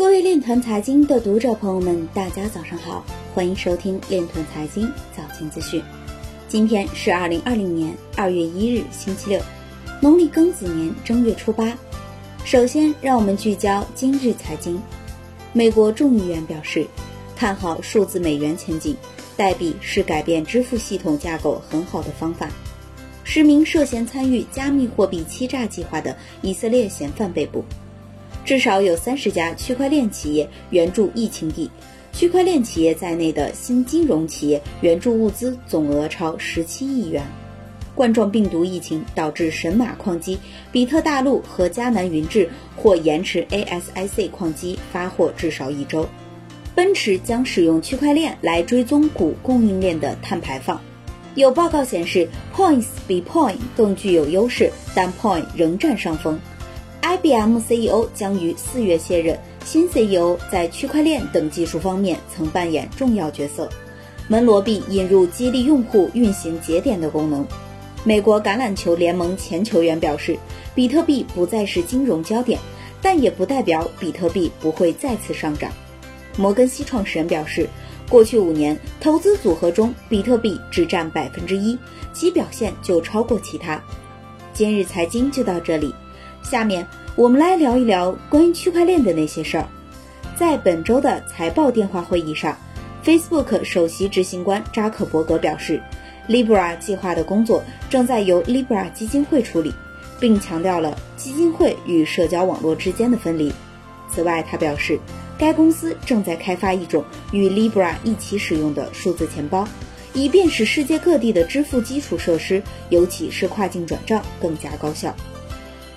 各位链团财经的读者朋友们，大家早上好，欢迎收听链团财经早间资讯。今天是二零二零年二月一日，星期六，农历庚子年正月初八。首先，让我们聚焦今日财经。美国众议员表示，看好数字美元前景，代币是改变支付系统架构很好的方法。十名涉嫌参与加密货币欺诈计划的以色列嫌犯被捕。至少有三十家区块链企业援助疫情地，区块链企业在内的新金融企业援助物资总额超十七亿元。冠状病毒疫情导致神马矿机、比特大陆和迦南云智或延迟 ASIC 矿机发货至少一周。奔驰将使用区块链来追踪钴供应链的碳排放。有报告显示，Points 比 Point 更具有优势，但 Point 仍占上风。IBM CEO 将于四月卸任，新 CEO 在区块链等技术方面曾扮演重要角色。门罗币引入激励用户运行节点的功能。美国橄榄球联盟前球员表示，比特币不再是金融焦点，但也不代表比特币不会再次上涨。摩根西创始人表示，过去五年投资组合中，比特币只占百分之一，其表现就超过其他。今日财经就到这里。下面我们来聊一聊关于区块链的那些事儿。在本周的财报电话会议上，Facebook 首席执行官扎克伯格表示，Libra 计划的工作正在由 Libra 基金会处理，并强调了基金会与社交网络之间的分离。此外，他表示，该公司正在开发一种与 Libra 一起使用的数字钱包，以便使世界各地的支付基础设施，尤其是跨境转账更加高效。